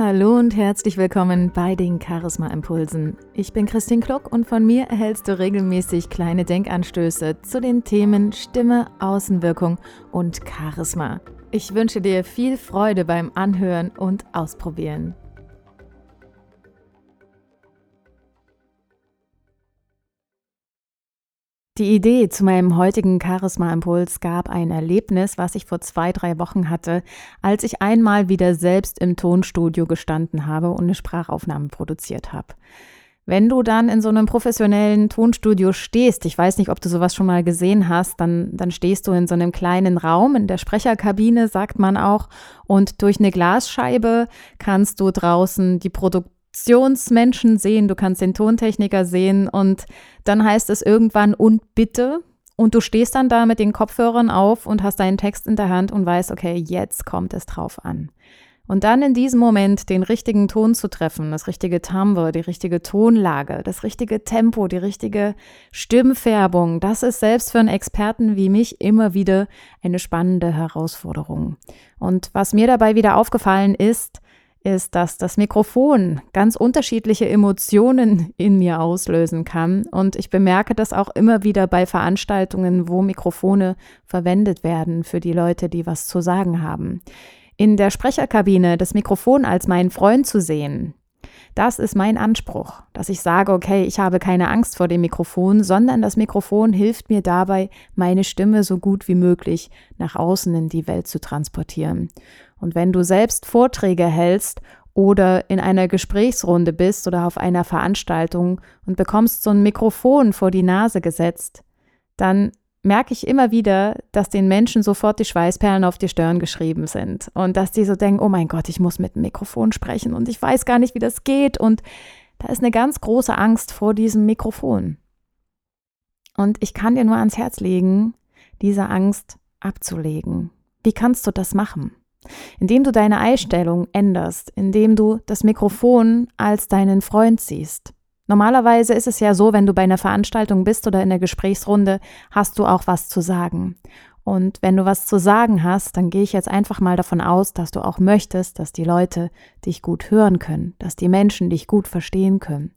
Hallo und herzlich willkommen bei den Charisma Impulsen. Ich bin Christine Kluck und von mir erhältst du regelmäßig kleine Denkanstöße zu den Themen Stimme, Außenwirkung und Charisma. Ich wünsche dir viel Freude beim Anhören und Ausprobieren. Die Idee zu meinem heutigen Charisma-Impuls gab ein Erlebnis, was ich vor zwei, drei Wochen hatte, als ich einmal wieder selbst im Tonstudio gestanden habe und eine Sprachaufnahme produziert habe. Wenn du dann in so einem professionellen Tonstudio stehst, ich weiß nicht, ob du sowas schon mal gesehen hast, dann, dann stehst du in so einem kleinen Raum, in der Sprecherkabine, sagt man auch, und durch eine Glasscheibe kannst du draußen die Produkte Produktionsmenschen sehen, du kannst den Tontechniker sehen und dann heißt es irgendwann und bitte und du stehst dann da mit den Kopfhörern auf und hast deinen Text in der Hand und weißt, okay, jetzt kommt es drauf an. Und dann in diesem Moment den richtigen Ton zu treffen, das richtige Timbre, die richtige Tonlage, das richtige Tempo, die richtige Stimmfärbung, das ist selbst für einen Experten wie mich immer wieder eine spannende Herausforderung. Und was mir dabei wieder aufgefallen ist, ist, dass das Mikrofon ganz unterschiedliche Emotionen in mir auslösen kann. Und ich bemerke das auch immer wieder bei Veranstaltungen, wo Mikrofone verwendet werden für die Leute, die was zu sagen haben. In der Sprecherkabine das Mikrofon als meinen Freund zu sehen, das ist mein Anspruch, dass ich sage, okay, ich habe keine Angst vor dem Mikrofon, sondern das Mikrofon hilft mir dabei, meine Stimme so gut wie möglich nach außen in die Welt zu transportieren. Und wenn du selbst Vorträge hältst oder in einer Gesprächsrunde bist oder auf einer Veranstaltung und bekommst so ein Mikrofon vor die Nase gesetzt, dann merke ich immer wieder, dass den Menschen sofort die Schweißperlen auf die Stirn geschrieben sind und dass die so denken, oh mein Gott, ich muss mit dem Mikrofon sprechen und ich weiß gar nicht, wie das geht und da ist eine ganz große Angst vor diesem Mikrofon. Und ich kann dir nur ans Herz legen, diese Angst abzulegen. Wie kannst du das machen? Indem du deine Einstellung änderst, indem du das Mikrofon als deinen Freund siehst. Normalerweise ist es ja so, wenn du bei einer Veranstaltung bist oder in der Gesprächsrunde, hast du auch was zu sagen. Und wenn du was zu sagen hast, dann gehe ich jetzt einfach mal davon aus, dass du auch möchtest, dass die Leute dich gut hören können, dass die Menschen dich gut verstehen können.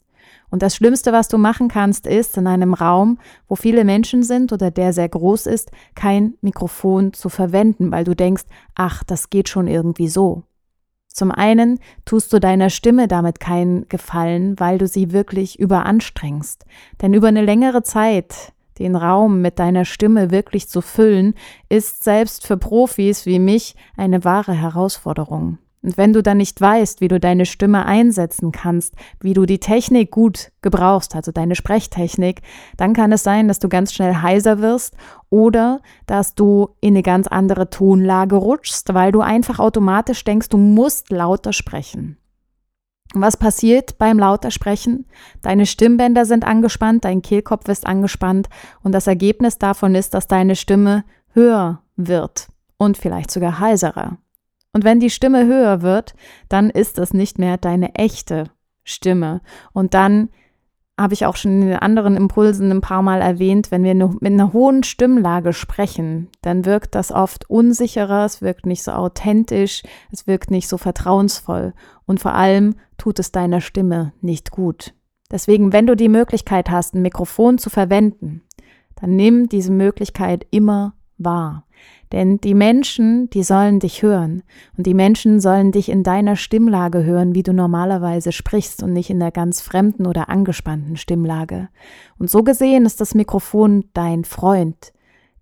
Und das Schlimmste, was du machen kannst, ist, in einem Raum, wo viele Menschen sind oder der sehr groß ist, kein Mikrofon zu verwenden, weil du denkst, ach, das geht schon irgendwie so. Zum einen tust du deiner Stimme damit keinen Gefallen, weil du sie wirklich überanstrengst. Denn über eine längere Zeit den Raum mit deiner Stimme wirklich zu füllen, ist selbst für Profis wie mich eine wahre Herausforderung. Und wenn du dann nicht weißt, wie du deine Stimme einsetzen kannst, wie du die Technik gut gebrauchst, also deine Sprechtechnik, dann kann es sein, dass du ganz schnell heiser wirst oder dass du in eine ganz andere Tonlage rutschst, weil du einfach automatisch denkst, du musst lauter sprechen. Was passiert beim lauter Sprechen? Deine Stimmbänder sind angespannt, dein Kehlkopf ist angespannt und das Ergebnis davon ist, dass deine Stimme höher wird und vielleicht sogar heiserer. Und wenn die Stimme höher wird, dann ist das nicht mehr deine echte Stimme. Und dann habe ich auch schon in den anderen Impulsen ein paar Mal erwähnt, wenn wir mit einer hohen Stimmlage sprechen, dann wirkt das oft unsicherer, es wirkt nicht so authentisch, es wirkt nicht so vertrauensvoll und vor allem tut es deiner Stimme nicht gut. Deswegen, wenn du die Möglichkeit hast, ein Mikrofon zu verwenden, dann nimm diese Möglichkeit immer wahr. Denn die Menschen, die sollen dich hören. Und die Menschen sollen dich in deiner Stimmlage hören, wie du normalerweise sprichst und nicht in der ganz fremden oder angespannten Stimmlage. Und so gesehen ist das Mikrofon dein Freund.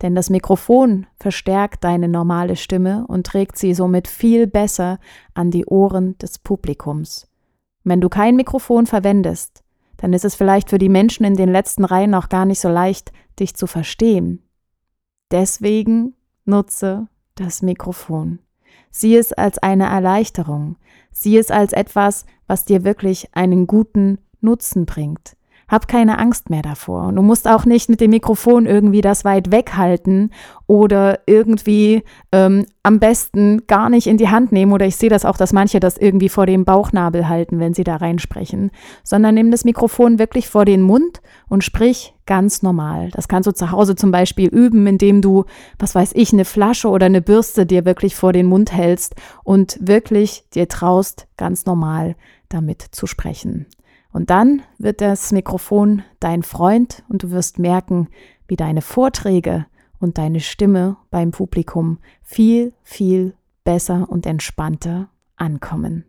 Denn das Mikrofon verstärkt deine normale Stimme und trägt sie somit viel besser an die Ohren des Publikums. Wenn du kein Mikrofon verwendest, dann ist es vielleicht für die Menschen in den letzten Reihen auch gar nicht so leicht, dich zu verstehen. Deswegen Nutze das Mikrofon. Sieh es als eine Erleichterung. Sieh es als etwas, was dir wirklich einen guten Nutzen bringt. Hab keine Angst mehr davor. Und du musst auch nicht mit dem Mikrofon irgendwie das weit weghalten oder irgendwie ähm, am besten gar nicht in die Hand nehmen. Oder ich sehe das auch, dass manche das irgendwie vor dem Bauchnabel halten, wenn sie da reinsprechen. Sondern nimm das Mikrofon wirklich vor den Mund und sprich ganz normal. Das kannst du zu Hause zum Beispiel üben, indem du, was weiß ich, eine Flasche oder eine Bürste dir wirklich vor den Mund hältst und wirklich dir traust, ganz normal damit zu sprechen. Und dann wird das Mikrofon dein Freund und du wirst merken, wie deine Vorträge und deine Stimme beim Publikum viel, viel besser und entspannter ankommen.